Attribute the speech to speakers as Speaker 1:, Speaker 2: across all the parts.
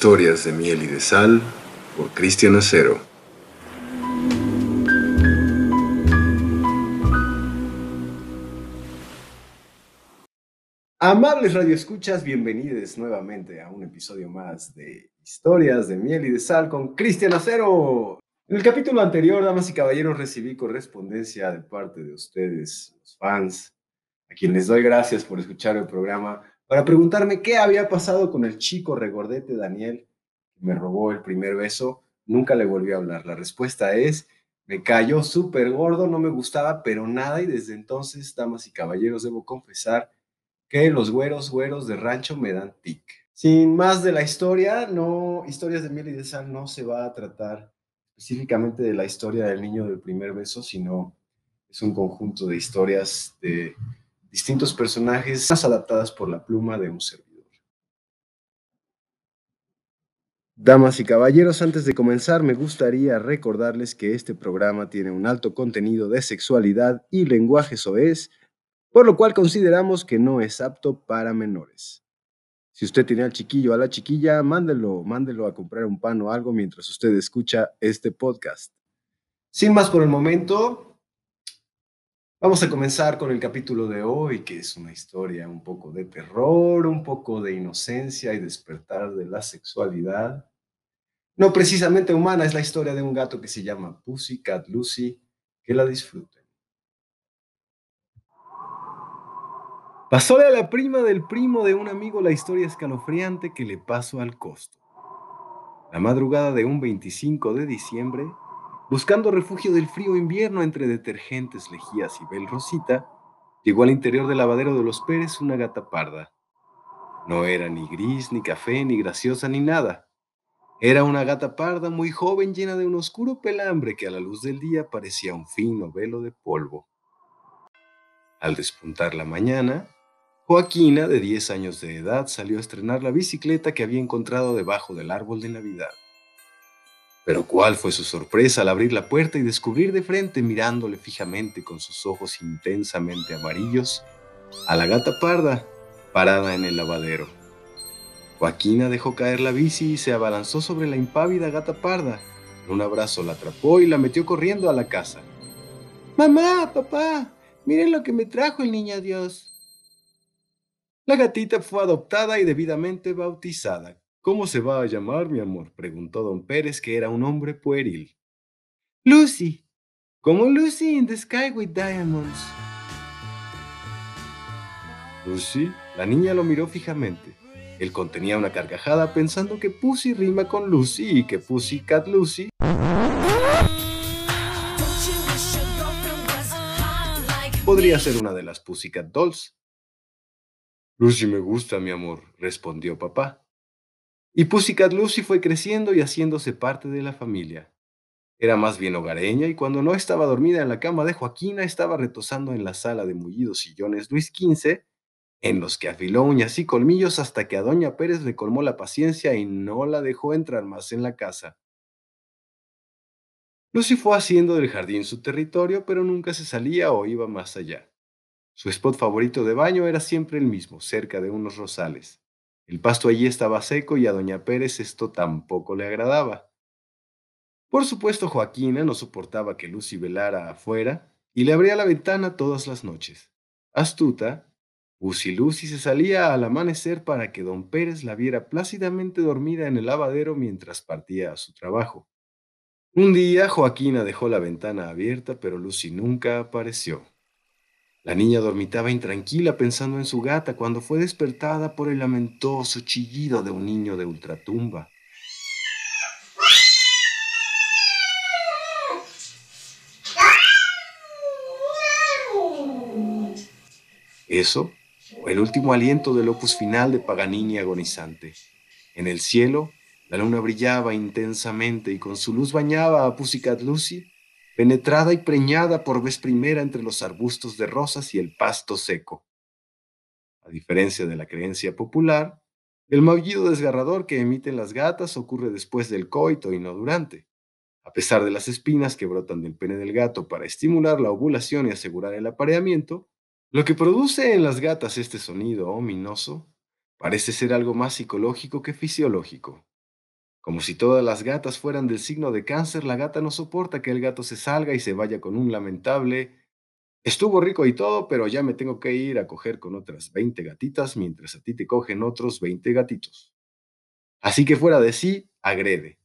Speaker 1: Historias de miel y de sal por Cristian Acero. Amables radioescuchas, bienvenidos nuevamente a un episodio más de Historias de miel y de sal con Cristian Acero. En el capítulo anterior, damas y caballeros, recibí correspondencia de parte de ustedes, los fans, a quienes les doy gracias por escuchar el programa para preguntarme qué había pasado con el chico regordete Daniel, que me robó el primer beso. Nunca le volví a hablar. La respuesta es, me cayó súper gordo, no me gustaba, pero nada, y desde entonces, damas y caballeros, debo confesar que los güeros, güeros de rancho me dan tic. Sin más de la historia, no, historias de miel y de sal no se va a tratar específicamente de la historia del niño del primer beso, sino es un conjunto de historias de distintos personajes más adaptadas por la pluma de un servidor. Damas y caballeros, antes de comenzar me gustaría recordarles que este programa tiene un alto contenido de sexualidad y lenguaje soez, por lo cual consideramos que no es apto para menores. Si usted tiene al chiquillo o a la chiquilla, mándelo, mándelo a comprar un pan o algo mientras usted escucha este podcast. Sin más por el momento, Vamos a comenzar con el capítulo de hoy, que es una historia un poco de terror, un poco de inocencia y despertar de la sexualidad. No precisamente humana, es la historia de un gato que se llama Pussycat Lucy. Que la disfruten. Pasóle a la prima del primo de un amigo la historia escalofriante que le pasó al costo. La madrugada de un 25 de diciembre, Buscando refugio del frío invierno entre detergentes, lejías y bel rosita, llegó al interior del lavadero de los Pérez una gata parda. No era ni gris, ni café, ni graciosa, ni nada. Era una gata parda muy joven llena de un oscuro pelambre que a la luz del día parecía un fino velo de polvo. Al despuntar la mañana, Joaquina, de 10 años de edad, salió a estrenar la bicicleta que había encontrado debajo del árbol de Navidad. Pero cuál fue su sorpresa al abrir la puerta y descubrir de frente, mirándole fijamente con sus ojos intensamente amarillos, a la gata parda parada en el lavadero. Joaquina dejó caer la bici y se abalanzó sobre la impávida gata parda. un abrazo la atrapó y la metió corriendo a la casa. Mamá, papá, miren lo que me trajo el niño Dios. La gatita fue adoptada y debidamente bautizada ¿Cómo se va a llamar, mi amor? preguntó don Pérez, que era un hombre pueril. Lucy, como Lucy in the Sky with Diamonds. Lucy, la niña lo miró fijamente. Él contenía una carcajada pensando que Pussy rima con Lucy y que Pussy Cat Lucy podría ser una de las Pussycat Dolls. Lucy me gusta, mi amor, respondió papá. Y Pussycat Lucy fue creciendo y haciéndose parte de la familia. Era más bien hogareña y cuando no estaba dormida en la cama de Joaquina estaba retosando en la sala de mullidos sillones Luis XV, en los que afiló uñas y colmillos hasta que a Doña Pérez le colmó la paciencia y no la dejó entrar más en la casa. Lucy fue haciendo del jardín su territorio, pero nunca se salía o iba más allá. Su spot favorito de baño era siempre el mismo, cerca de unos rosales. El pasto allí estaba seco y a doña Pérez esto tampoco le agradaba. Por supuesto, Joaquina no soportaba que Lucy velara afuera y le abría la ventana todas las noches. Astuta, Lucy Lucy se salía al amanecer para que don Pérez la viera plácidamente dormida en el lavadero mientras partía a su trabajo. Un día Joaquina dejó la ventana abierta, pero Lucy nunca apareció. La niña dormitaba intranquila pensando en su gata cuando fue despertada por el lamentoso chillido de un niño de ultratumba. Eso fue el último aliento del opus final de Paganini agonizante. En el cielo, la luna brillaba intensamente y con su luz bañaba a Pussycat Lucy penetrada y preñada por vez primera entre los arbustos de rosas y el pasto seco. A diferencia de la creencia popular, el maullido desgarrador que emiten las gatas ocurre después del coito y no durante. A pesar de las espinas que brotan del pene del gato para estimular la ovulación y asegurar el apareamiento, lo que produce en las gatas este sonido ominoso parece ser algo más psicológico que fisiológico. Como si todas las gatas fueran del signo de cáncer, la gata no soporta que el gato se salga y se vaya con un lamentable Estuvo rico y todo, pero ya me tengo que ir a coger con otras 20 gatitas mientras a ti te cogen otros 20 gatitos. Así que fuera de sí, agrede.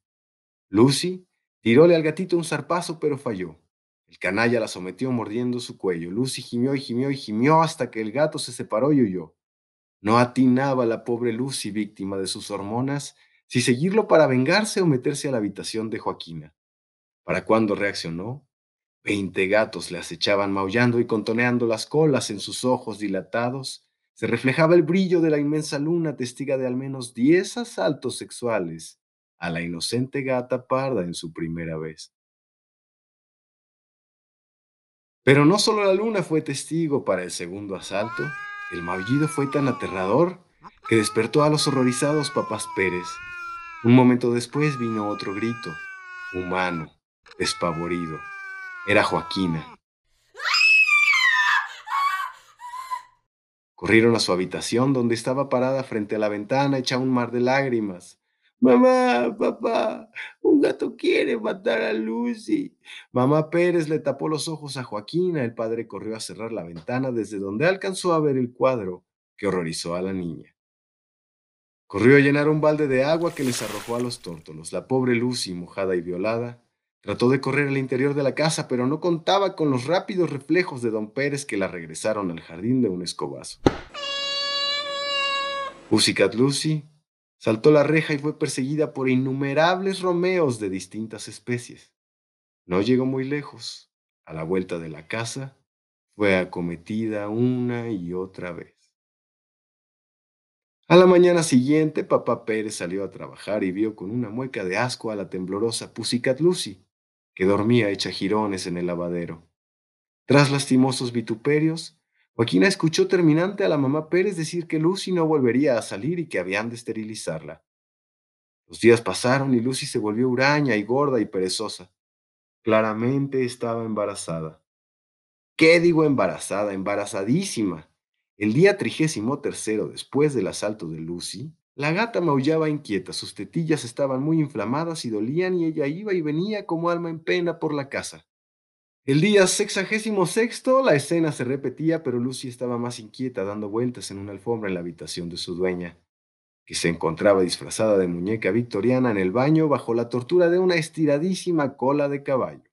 Speaker 1: Lucy tiróle al gatito un zarpazo, pero falló. El canalla la sometió mordiendo su cuello. Lucy gimió y gimió y gimió hasta que el gato se separó y huyó. No atinaba la pobre Lucy, víctima de sus hormonas, si seguirlo para vengarse o meterse a la habitación de Joaquina. Para cuando reaccionó, Veinte gatos le acechaban maullando y contoneando las colas en sus ojos dilatados. Se reflejaba el brillo de la inmensa luna, testiga de al menos diez asaltos sexuales a la inocente gata parda en su primera vez. Pero no solo la luna fue testigo para el segundo asalto, el maullido fue tan aterrador que despertó a los horrorizados papás Pérez. Un momento después vino otro grito, humano, despavorido. Era Joaquina. Corrieron a su habitación donde estaba parada frente a la ventana hecha un mar de lágrimas. Mamá, papá, un gato quiere matar a Lucy. Mamá Pérez le tapó los ojos a Joaquina. El padre corrió a cerrar la ventana desde donde alcanzó a ver el cuadro que horrorizó a la niña. Corrió a llenar un balde de agua que les arrojó a los tórtolos. La pobre Lucy, mojada y violada, Trató de correr al interior de la casa, pero no contaba con los rápidos reflejos de don Pérez que la regresaron al jardín de un escobazo. Pussycat Lucy saltó la reja y fue perseguida por innumerables romeos de distintas especies. No llegó muy lejos. A la vuelta de la casa, fue acometida una y otra vez. A la mañana siguiente, papá Pérez salió a trabajar y vio con una mueca de asco a la temblorosa Pussycat Lucy, que dormía hecha jirones en el lavadero. Tras lastimosos vituperios, Joaquina escuchó terminante a la mamá Pérez decir que Lucy no volvería a salir y que habían de esterilizarla. Los días pasaron y Lucy se volvió huraña y gorda y perezosa. Claramente estaba embarazada. ¿Qué digo embarazada? Embarazadísima. El día trigésimo tercero después del asalto de Lucy, la gata maullaba inquieta, sus tetillas estaban muy inflamadas y dolían y ella iba y venía como alma en pena por la casa. El día sexagésimo sexto la escena se repetía, pero Lucy estaba más inquieta dando vueltas en una alfombra en la habitación de su dueña, que se encontraba disfrazada de muñeca victoriana en el baño bajo la tortura de una estiradísima cola de caballo.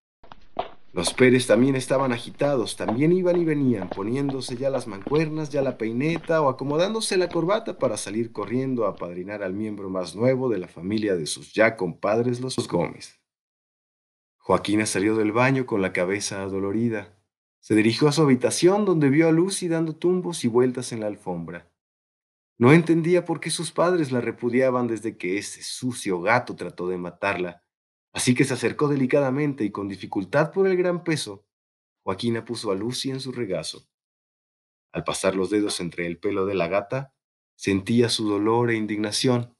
Speaker 1: Los Pérez también estaban agitados, también iban y venían, poniéndose ya las mancuernas, ya la peineta o acomodándose la corbata para salir corriendo a apadrinar al miembro más nuevo de la familia de sus ya compadres los Gómez. Joaquina salió del baño con la cabeza adolorida. Se dirigió a su habitación donde vio a Lucy dando tumbos y vueltas en la alfombra. No entendía por qué sus padres la repudiaban desde que ese sucio gato trató de matarla Así que se acercó delicadamente y con dificultad por el gran peso, Joaquina puso a Lucy en su regazo. Al pasar los dedos entre el pelo de la gata, sentía su dolor e indignación.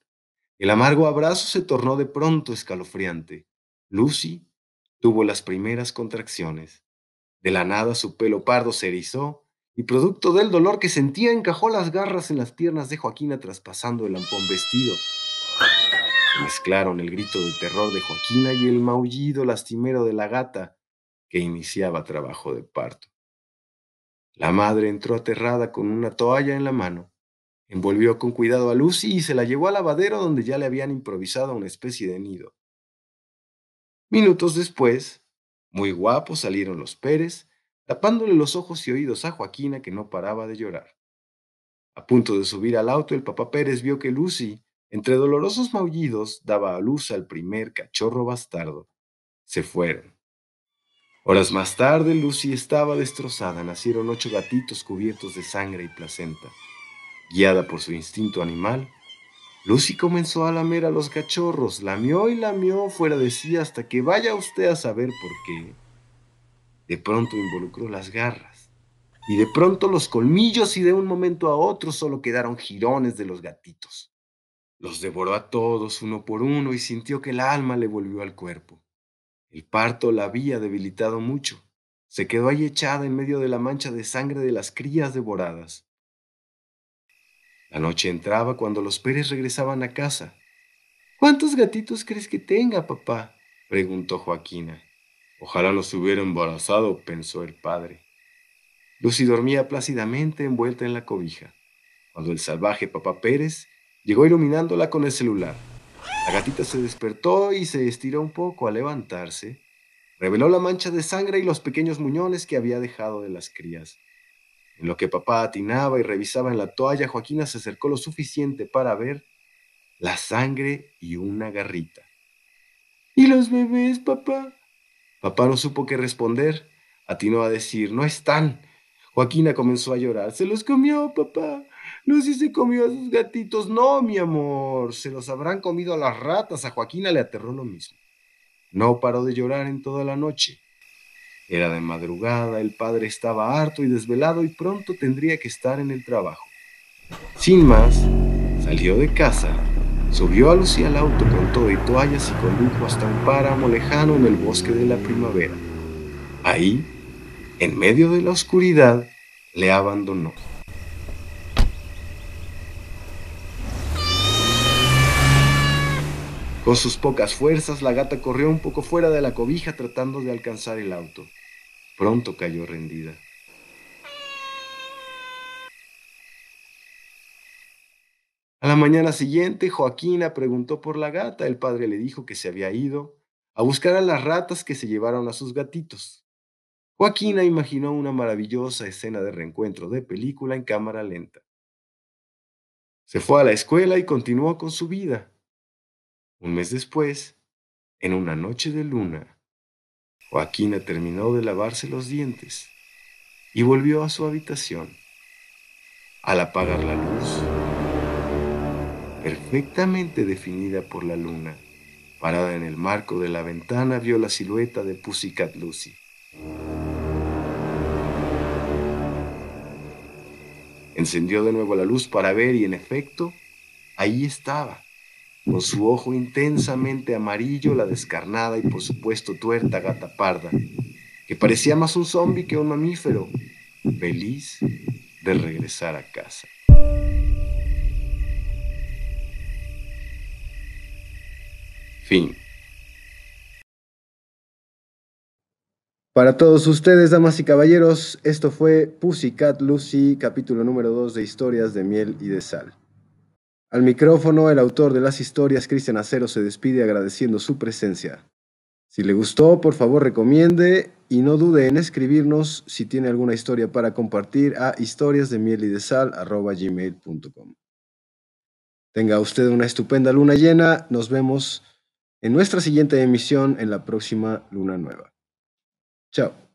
Speaker 1: El amargo abrazo se tornó de pronto escalofriante. Lucy tuvo las primeras contracciones. De la nada su pelo pardo se erizó y producto del dolor que sentía encajó las garras en las piernas de Joaquina traspasando el lampón vestido mezclaron el grito de terror de Joaquina y el maullido lastimero de la gata que iniciaba trabajo de parto. La madre entró aterrada con una toalla en la mano, envolvió con cuidado a Lucy y se la llevó al lavadero donde ya le habían improvisado una especie de nido. Minutos después, muy guapos salieron los Pérez, tapándole los ojos y oídos a Joaquina que no paraba de llorar. A punto de subir al auto, el papá Pérez vio que Lucy entre dolorosos maullidos daba a luz al primer cachorro bastardo. Se fueron. Horas más tarde, Lucy estaba destrozada. Nacieron ocho gatitos cubiertos de sangre y placenta. Guiada por su instinto animal, Lucy comenzó a lamer a los cachorros, lamió y lamió fuera de sí hasta que vaya usted a saber por qué. De pronto involucró las garras, y de pronto los colmillos, y de un momento a otro solo quedaron jirones de los gatitos. Los devoró a todos uno por uno y sintió que el alma le volvió al cuerpo. El parto la había debilitado mucho. Se quedó ahí echada en medio de la mancha de sangre de las crías devoradas. La noche entraba cuando los Pérez regresaban a casa. ¿Cuántos gatitos crees que tenga, papá? preguntó Joaquina. Ojalá no se hubiera embarazado, pensó el padre. Lucy dormía plácidamente envuelta en la cobija, cuando el salvaje papá Pérez llegó iluminándola con el celular. La gatita se despertó y se estiró un poco al levantarse. Reveló la mancha de sangre y los pequeños muñones que había dejado de las crías. En lo que papá atinaba y revisaba en la toalla, Joaquina se acercó lo suficiente para ver la sangre y una garrita. ¿Y los bebés, papá? Papá no supo qué responder. Atinó a decir, no están. Joaquina comenzó a llorar. Se los comió, papá. Lucy se comió a sus gatitos. No, mi amor. Se los habrán comido a las ratas. A Joaquina le aterró lo mismo. No paró de llorar en toda la noche. Era de madrugada, el padre estaba harto y desvelado y pronto tendría que estar en el trabajo. Sin más, salió de casa Subió a Lucía al auto con todo y toallas y condujo hasta un páramo lejano en el bosque de la primavera. Ahí, en medio de la oscuridad, le abandonó. Con sus pocas fuerzas, la gata corrió un poco fuera de la cobija tratando de alcanzar el auto. Pronto cayó rendida. A la mañana siguiente, Joaquina preguntó por la gata. El padre le dijo que se había ido a buscar a las ratas que se llevaron a sus gatitos. Joaquina imaginó una maravillosa escena de reencuentro de película en cámara lenta. Se fue a la escuela y continuó con su vida. Un mes después, en una noche de luna, Joaquina terminó de lavarse los dientes y volvió a su habitación. Al apagar la luz, perfectamente definida por la luna. Parada en el marco de la ventana vio la silueta de Pussycat Lucy. Encendió de nuevo la luz para ver y en efecto, ahí estaba, con su ojo intensamente amarillo, la descarnada y por supuesto tuerta gata parda, que parecía más un zombi que un mamífero, feliz de regresar a casa. Fin. Para todos ustedes, damas y caballeros, esto fue Pussycat Lucy, capítulo número 2 de Historias de Miel y de Sal. Al micrófono, el autor de las historias, Cristian Acero, se despide agradeciendo su presencia. Si le gustó, por favor recomiende y no dude en escribirnos si tiene alguna historia para compartir a historiasdemielydesal.gmail.com Tenga usted una estupenda luna llena. Nos vemos en nuestra siguiente emisión en la próxima luna nueva. Ciao.